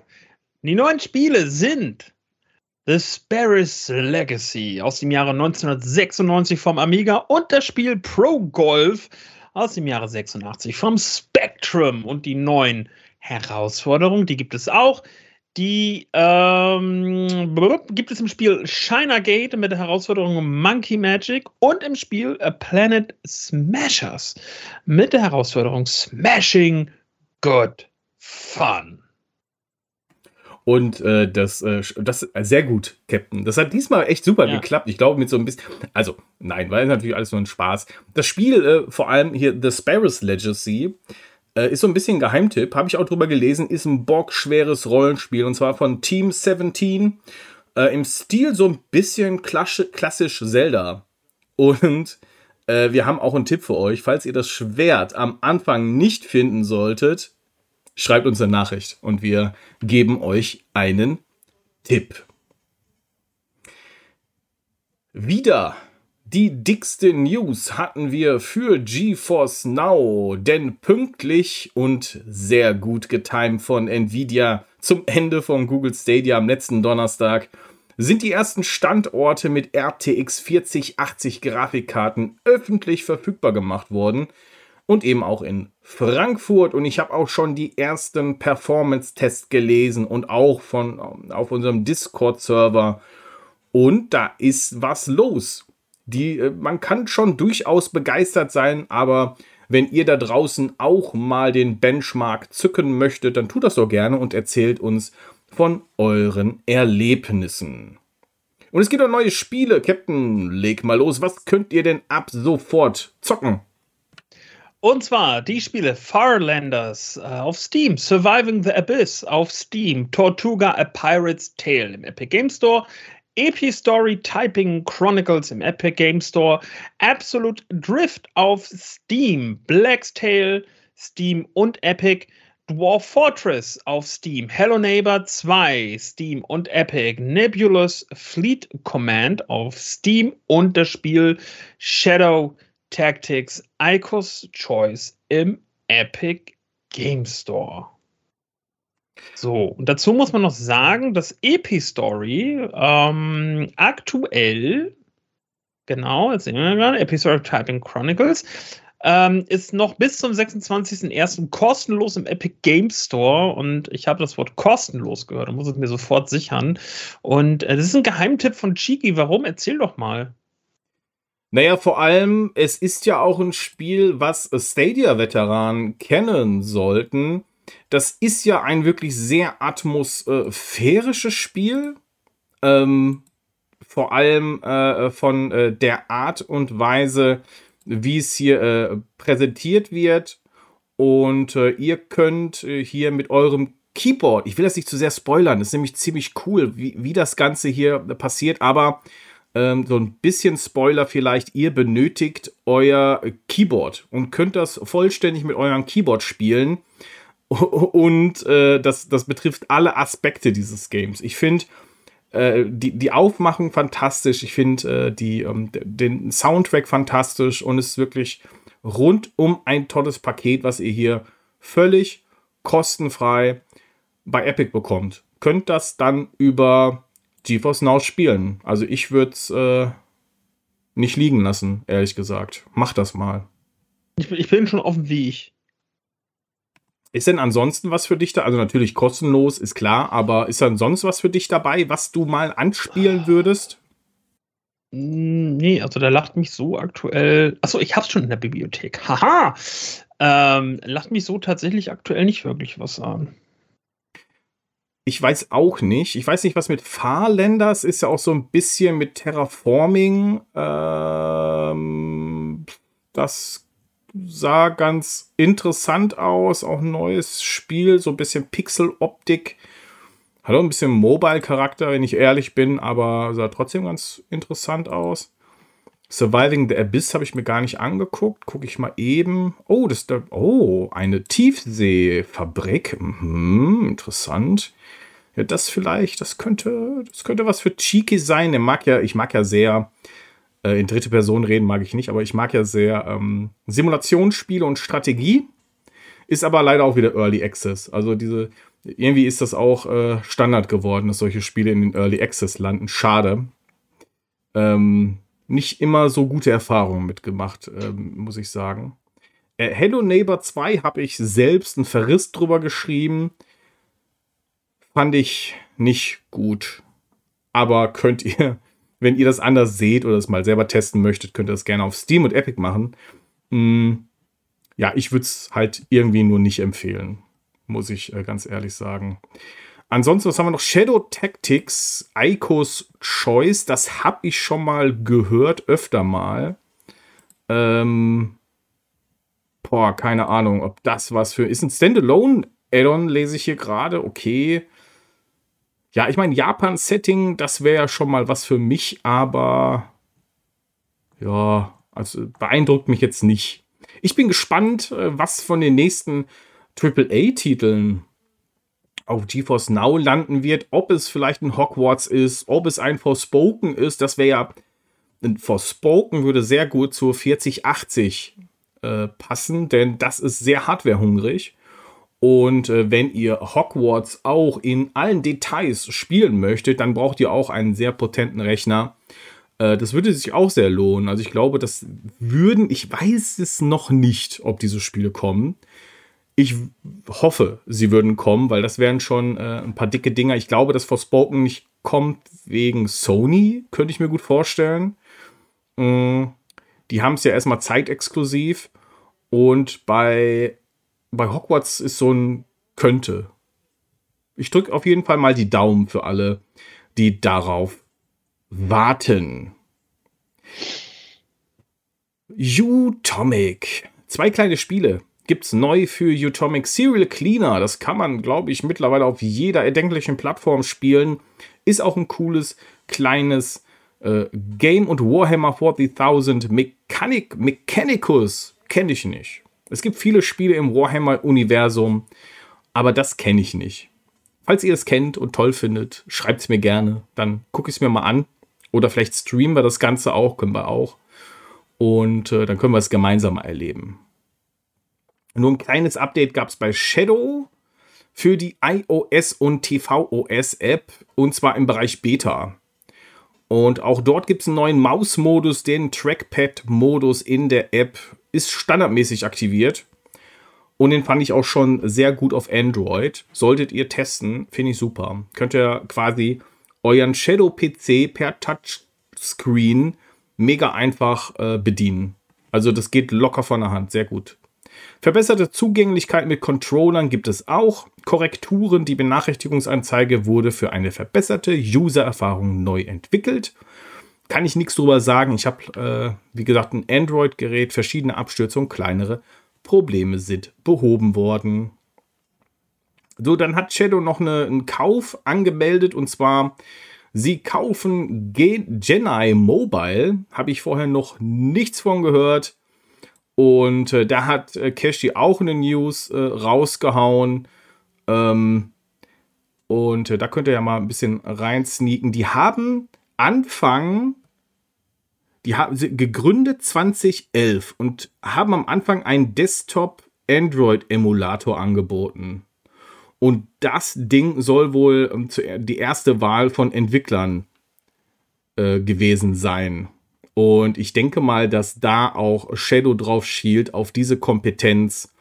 Speaker 2: Die neuen Spiele sind The Sparrows Legacy aus dem Jahre 1996 vom Amiga und das Spiel Pro Golf aus dem Jahre 86 vom Spectrum und die neuen Herausforderungen, die gibt es auch. Die ähm, gibt es im Spiel Shiner Gate mit der Herausforderung Monkey Magic und im Spiel A Planet Smashers mit der Herausforderung Smashing Good Fun.
Speaker 1: Und äh, das, äh, das äh, sehr gut, Captain. Das hat diesmal echt super ja. geklappt. Ich glaube, mit so ein bisschen. Also, nein, weil natürlich alles nur ein Spaß. Das Spiel, äh, vor allem hier The Sparrows Legacy, äh, ist so ein bisschen Geheimtipp. Habe ich auch drüber gelesen. Ist ein bockschweres Rollenspiel. Und zwar von Team 17. Äh, Im Stil so ein bisschen klassisch Zelda. Und wir haben auch einen Tipp für euch. Falls ihr das Schwert am Anfang nicht finden solltet, schreibt uns eine Nachricht und wir geben euch einen Tipp. Wieder die dickste News hatten wir für GeForce Now, denn pünktlich und sehr gut getimt von Nvidia zum Ende von Google Stadia am letzten Donnerstag sind die ersten Standorte mit RTX 4080 Grafikkarten öffentlich verfügbar gemacht worden und eben auch in Frankfurt. Und ich habe auch schon die ersten Performance-Tests gelesen und auch von auf unserem Discord-Server. Und da ist was los. Die, äh, man kann schon durchaus begeistert sein, aber wenn ihr da draußen auch mal den Benchmark zücken möchtet, dann tut das doch gerne und erzählt uns von euren Erlebnissen. Und es gibt auch neue Spiele. Captain, leg mal los. Was könnt ihr denn ab sofort zocken?
Speaker 2: Und zwar die Spiele Farlanders äh, auf Steam, Surviving the Abyss auf Steam, Tortuga A Pirate's Tale im Epic Game Store, Epi Story Typing Chronicles im Epic Game Store, Absolute Drift auf Steam, Black's Tale, Steam und Epic, Dwarf Fortress auf Steam, Hello Neighbor 2, Steam und Epic, Nebulous Fleet Command auf Steam und das Spiel Shadow Tactics Icos Choice im Epic Game Store. So, und dazu muss man noch sagen, dass Epistory ähm, aktuell, genau, jetzt sehen wir gerade, Epistory Typing Chronicles, ähm, ist noch bis zum 26.01. kostenlos im Epic Game Store und ich habe das Wort kostenlos gehört und muss es mir sofort sichern. Und äh, das ist ein Geheimtipp von Chiki. Warum? Erzähl doch mal.
Speaker 1: Naja, vor allem, es ist ja auch ein Spiel, was Stadia-Veteranen kennen sollten. Das ist ja ein wirklich sehr atmosphärisches Spiel. Ähm, vor allem äh, von äh, der Art und Weise, wie es hier äh, präsentiert wird. Und äh, ihr könnt äh, hier mit eurem Keyboard, ich will das nicht zu sehr spoilern, das ist nämlich ziemlich cool, wie, wie das Ganze hier passiert, aber ähm, so ein bisschen Spoiler vielleicht, ihr benötigt euer Keyboard und könnt das vollständig mit eurem Keyboard spielen. <laughs> Und äh, das, das betrifft alle Aspekte dieses Games. Ich finde, äh, die, die Aufmachung fantastisch. Ich finde äh, ähm, den Soundtrack fantastisch und es ist wirklich rundum ein tolles Paket, was ihr hier völlig kostenfrei bei Epic bekommt. Könnt das dann über GeForce Now spielen. Also ich würde es äh, nicht liegen lassen, ehrlich gesagt. Macht das mal.
Speaker 2: Ich, ich bin schon auf dem Weg.
Speaker 1: Ist denn ansonsten was für dich da? Also natürlich kostenlos, ist klar, aber ist dann sonst was für dich dabei, was du mal anspielen würdest?
Speaker 2: Hm, nee, also der lacht mich so aktuell. Achso, ich hab's schon in der Bibliothek. Haha! Ähm, lacht mich so tatsächlich aktuell nicht wirklich was an.
Speaker 1: Ich weiß auch nicht. Ich weiß nicht, was mit Fahrländers ist ja auch so ein bisschen mit Terraforming. Ähm, das sah ganz interessant aus. Auch ein neues Spiel, so ein bisschen Pixel-Optik. Hat auch ein bisschen Mobile-Charakter, wenn ich ehrlich bin, aber sah trotzdem ganz interessant aus. Surviving the Abyss habe ich mir gar nicht angeguckt. Gucke ich mal eben. Oh, das da. Oh, eine Tiefseefabrik. Mhm, interessant. Ja, das vielleicht, das könnte, das könnte was für Cheeky sein. Ich mag ja, ich mag ja sehr äh, in dritte Person reden mag ich nicht, aber ich mag ja sehr ähm, Simulationsspiele und Strategie. Ist aber leider auch wieder Early Access. Also diese, irgendwie ist das auch äh, Standard geworden, dass solche Spiele in den Early Access landen. Schade. Ähm, nicht immer so gute Erfahrungen mitgemacht, ähm, muss ich sagen. Äh, Hello Neighbor 2 habe ich selbst einen Verriss drüber geschrieben. Fand ich nicht gut. Aber könnt ihr wenn ihr das anders seht oder es mal selber testen möchtet, könnt ihr das gerne auf Steam und Epic machen. Hm, ja, ich würde es halt irgendwie nur nicht empfehlen, muss ich äh, ganz ehrlich sagen. Ansonsten, was haben wir noch? Shadow Tactics, Icos Choice, das habe ich schon mal gehört, öfter mal. Ähm, boah, keine Ahnung, ob das was für ist. Ein Standalone-Addon lese ich hier gerade, okay. Ja, ich meine, Japan-Setting, das wäre ja schon mal was für mich, aber ja, also beeindruckt mich jetzt nicht. Ich bin gespannt, äh, was von den nächsten AAA-Titeln auf GeForce Now landen wird. Ob es vielleicht ein Hogwarts ist, ob es ein Forspoken ist. Das wäre ja. Ein Forspoken würde sehr gut zur 4080 äh, passen, denn das ist sehr hardwarehungrig. Und äh, wenn ihr Hogwarts auch in allen Details spielen möchtet, dann braucht ihr auch einen sehr potenten Rechner. Äh, das würde sich auch sehr lohnen. Also ich glaube, das würden, ich weiß es noch nicht, ob diese Spiele kommen. Ich hoffe, sie würden kommen, weil das wären schon äh, ein paar dicke Dinger. Ich glaube, dass Forspoken nicht kommt wegen Sony, könnte ich mir gut vorstellen. Mm, die haben es ja erstmal zeitexklusiv. Und bei bei Hogwarts ist so ein könnte. Ich drücke auf jeden Fall mal die Daumen für alle, die darauf warten. Utomic. Zwei kleine Spiele gibt es neu für Utomic Serial Cleaner. Das kann man, glaube ich, mittlerweile auf jeder erdenklichen Plattform spielen. Ist auch ein cooles, kleines äh, Game und Warhammer 40.000 Mechanic, Mechanicus. Kenne ich nicht. Es gibt viele Spiele im Warhammer-Universum. aber das kenne ich nicht. Falls ihr es kennt und toll findet, schreibt es mir gerne. Dann gucke ich es mir mal an. Oder vielleicht streamen wir das Ganze auch, können wir auch. Und äh, dann können wir es gemeinsam erleben. Nur ein kleines Update gab es bei Shadow für die iOS und tvOS App und zwar im Bereich Beta. Und auch dort gibt es einen neuen Mausmodus, den Trackpad-Modus in der App ist standardmäßig aktiviert. Und den fand ich auch schon sehr gut auf Android. Solltet ihr testen, finde ich super. Könnt ihr quasi euren Shadow-PC per Touchscreen mega einfach äh, bedienen. Also das geht locker von der Hand, sehr gut. Verbesserte Zugänglichkeit mit Controllern gibt es auch. Korrekturen, die Benachrichtigungsanzeige wurde für eine verbesserte User-Erfahrung neu entwickelt. Kann ich nichts drüber sagen. Ich habe, äh, wie gesagt, ein Android-Gerät, verschiedene Abstürzungen, kleinere Probleme sind behoben worden. So, dann hat Shadow noch eine, einen Kauf angemeldet und zwar, sie kaufen Genai Mobile. Habe ich vorher noch nichts von gehört. Und äh, da hat äh, Cashy auch eine News äh, rausgehauen. Ähm, und äh, da könnt ihr ja mal ein bisschen reinsneaken. Die haben Anfang, die haben gegründet 2011 und haben am Anfang einen Desktop-Android-Emulator angeboten. Und das Ding soll wohl ähm, die erste Wahl von Entwicklern äh, gewesen sein. Und ich denke mal, dass da auch Shadow drauf schielt, auf diese Kompetenz,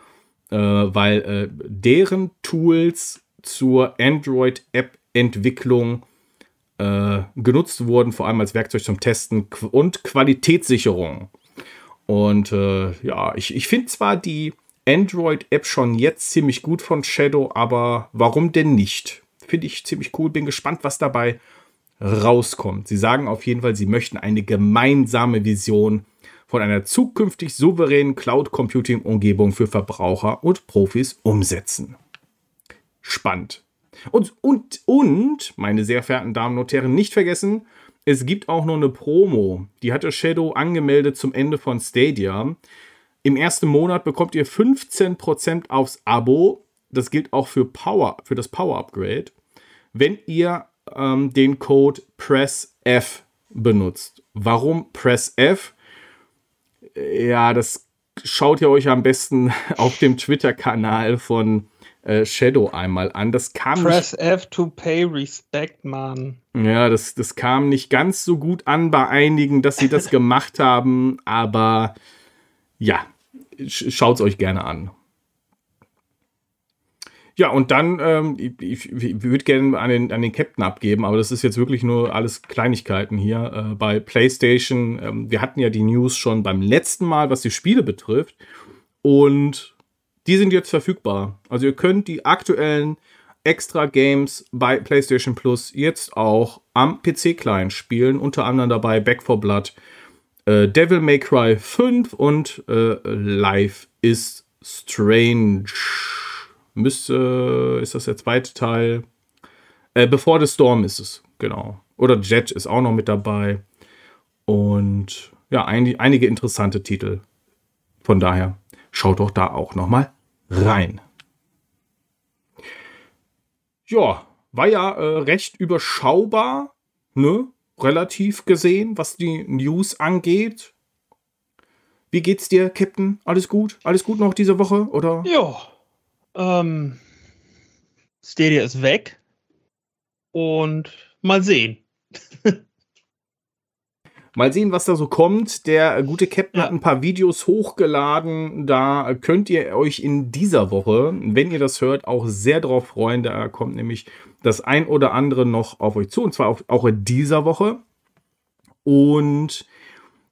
Speaker 1: äh, weil äh, deren Tools zur Android-App-Entwicklung äh, genutzt wurden, vor allem als Werkzeug zum Testen und Qualitätssicherung. Und äh, ja, ich, ich finde zwar die Android-App schon jetzt ziemlich gut von Shadow, aber warum denn nicht? Finde ich ziemlich cool, bin gespannt, was dabei rauskommt. Sie sagen auf jeden Fall, sie möchten eine gemeinsame Vision von einer zukünftig souveränen Cloud-Computing-Umgebung für Verbraucher und Profis umsetzen. Spannend. Und, und, und, meine sehr verehrten Damen und Herren, nicht vergessen, es gibt auch noch eine Promo. Die hatte Shadow angemeldet zum Ende von Stadia. Im ersten Monat bekommt ihr 15% aufs Abo. Das gilt auch für Power, für das Power Upgrade. Wenn ihr ähm, den Code PressF benutzt. Warum PressF? Ja, das schaut ihr euch am besten <laughs> auf dem Twitter-Kanal von äh, Shadow einmal an. Das kam
Speaker 2: Press nicht, F to pay respect, man.
Speaker 1: Ja, das, das kam nicht ganz so gut an bei einigen, dass sie das <laughs> gemacht haben, aber ja, schaut es euch gerne an. Ja, und dann, ähm, ich, ich, ich würde gerne an den, an den Captain abgeben, aber das ist jetzt wirklich nur alles Kleinigkeiten hier. Äh, bei PlayStation, ähm, wir hatten ja die News schon beim letzten Mal, was die Spiele betrifft. Und die sind jetzt verfügbar. Also ihr könnt die aktuellen extra Games bei PlayStation Plus jetzt auch am PC-Client spielen. Unter anderem dabei Back for Blood, äh, Devil May Cry 5 und äh, Life is Strange müsste, ist das der zweite Teil? Äh, Before the Storm ist es, genau. Oder Jet ist auch noch mit dabei. Und ja, ein, einige interessante Titel. Von daher schaut doch da auch noch mal rein. Ja, war ja äh, recht überschaubar, ne? Relativ gesehen, was die News angeht. Wie geht's dir, Captain? Alles gut? Alles gut noch diese Woche, oder?
Speaker 2: Ja, ähm, Stadia ist weg. Und mal sehen. <laughs>
Speaker 1: Mal sehen, was da so kommt. Der gute Captain ja. hat ein paar Videos hochgeladen. Da könnt ihr euch in dieser Woche, wenn ihr das hört, auch sehr drauf freuen. Da kommt nämlich das ein oder andere noch auf euch zu. Und zwar auch, in dieser Woche. Und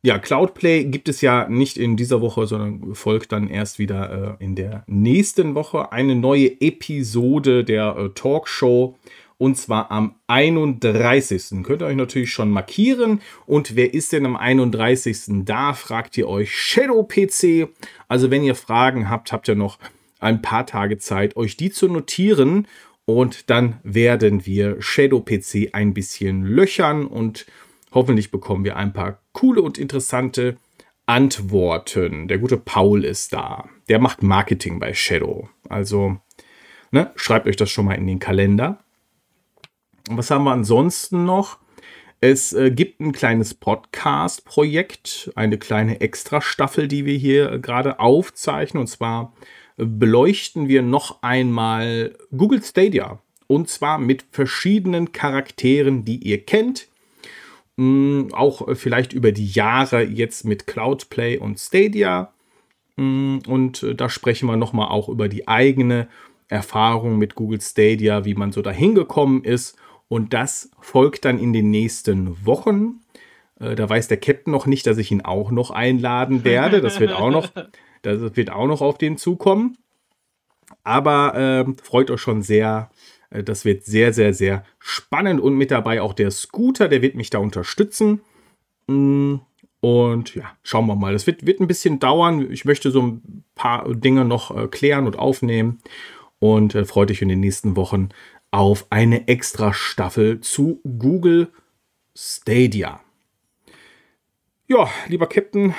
Speaker 1: ja, Cloudplay gibt es ja nicht in dieser Woche, sondern folgt dann erst wieder äh, in der nächsten Woche eine neue Episode der äh, Talkshow. Und zwar am 31. Könnt ihr euch natürlich schon markieren. Und wer ist denn am 31. da? Fragt ihr euch Shadow PC. Also wenn ihr Fragen habt, habt ihr noch ein paar Tage Zeit, euch die zu notieren. Und dann werden wir Shadow PC ein bisschen löchern und Hoffentlich bekommen wir ein paar coole und interessante Antworten. Der gute Paul ist da. Der macht Marketing bei Shadow. Also Ne? Schreibt euch das schon mal in den Kalender. Was haben wir ansonsten noch? Es äh, gibt ein kleines Podcast-Projekt, eine kleine Extra-Staffel, die wir hier äh, gerade aufzeichnen. Und zwar äh, beleuchten wir noch einmal Google Stadia. Und zwar mit verschiedenen Charakteren, die ihr kennt. Mm, auch vielleicht über die Jahre jetzt mit Cloudplay und Stadia. Mm, und da sprechen wir nochmal auch über die eigene Erfahrung mit Google Stadia, wie man so dahin gekommen ist und das folgt dann in den nächsten Wochen. Äh, da weiß der Captain noch nicht, dass ich ihn auch noch einladen <laughs> werde. Das wird auch noch, das wird auch noch auf den zukommen. Aber äh, freut euch schon sehr. Äh, das wird sehr, sehr, sehr spannend. Und mit dabei auch der Scooter, der wird mich da unterstützen. Mm, und ja, schauen wir mal. Das wird, wird ein bisschen dauern. Ich möchte so ein paar Dinge noch äh, klären und aufnehmen. Und äh, freut euch in den nächsten Wochen auf eine extra Staffel zu Google Stadia. Ja, lieber Captain,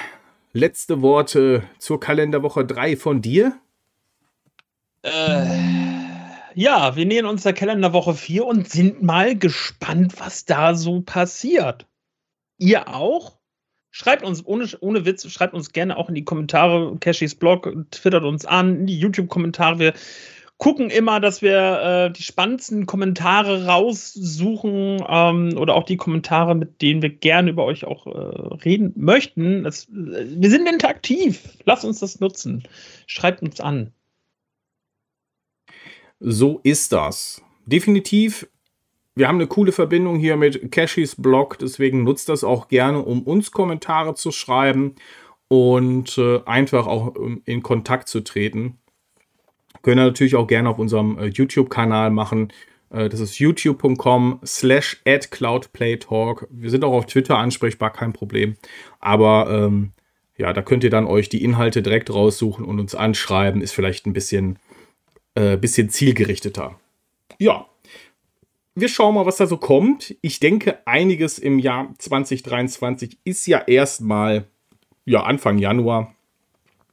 Speaker 1: letzte Worte zur Kalenderwoche 3 von dir.
Speaker 2: Äh, ja, wir nähern uns der Kalenderwoche 4 und sind mal gespannt, was da so passiert. Ihr auch? Schreibt uns, ohne, ohne Witz, schreibt uns gerne auch in die Kommentare, Cashys Blog, twittert uns an, in die YouTube-Kommentare. Wir gucken immer, dass wir äh, die spannendsten Kommentare raussuchen ähm, oder auch die Kommentare, mit denen wir gerne über euch auch äh, reden möchten. Das, äh, wir sind interaktiv. Lasst uns das nutzen. Schreibt uns an.
Speaker 1: So ist das. Definitiv. Wir haben eine coole Verbindung hier mit Cashys Blog, deswegen nutzt das auch gerne, um uns Kommentare zu schreiben und äh, einfach auch um, in Kontakt zu treten. Könnt ihr natürlich auch gerne auf unserem äh, YouTube-Kanal machen. Äh, das ist youtube.com slash at cloudplaytalk. Wir sind auch auf Twitter ansprechbar, kein Problem. Aber ähm, ja, da könnt ihr dann euch die Inhalte direkt raussuchen und uns anschreiben. Ist vielleicht ein bisschen, äh, bisschen zielgerichteter. Ja, wir schauen mal, was da so kommt. Ich denke, einiges im Jahr 2023 ist ja erstmal ja, Anfang Januar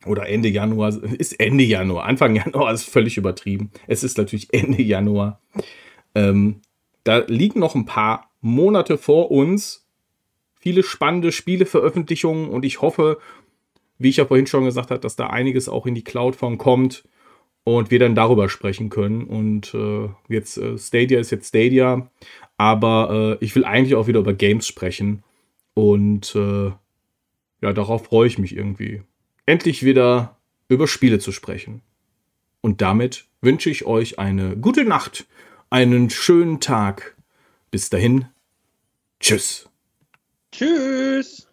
Speaker 1: oder Ende Januar, ist Ende Januar, Anfang Januar ist völlig übertrieben. Es ist natürlich <laughs> Ende Januar. Ähm, da liegen noch ein paar Monate vor uns, viele spannende Spieleveröffentlichungen und ich hoffe, wie ich ja vorhin schon gesagt habe, dass da einiges auch in die Cloud-Form kommt und wir dann darüber sprechen können. Und äh, jetzt äh, Stadia ist jetzt Stadia, aber äh, ich will eigentlich auch wieder über Games sprechen und äh, ja, darauf freue ich mich irgendwie endlich wieder über Spiele zu sprechen. Und damit wünsche ich euch eine gute Nacht, einen schönen Tag. Bis dahin, tschüss.
Speaker 2: Tschüss.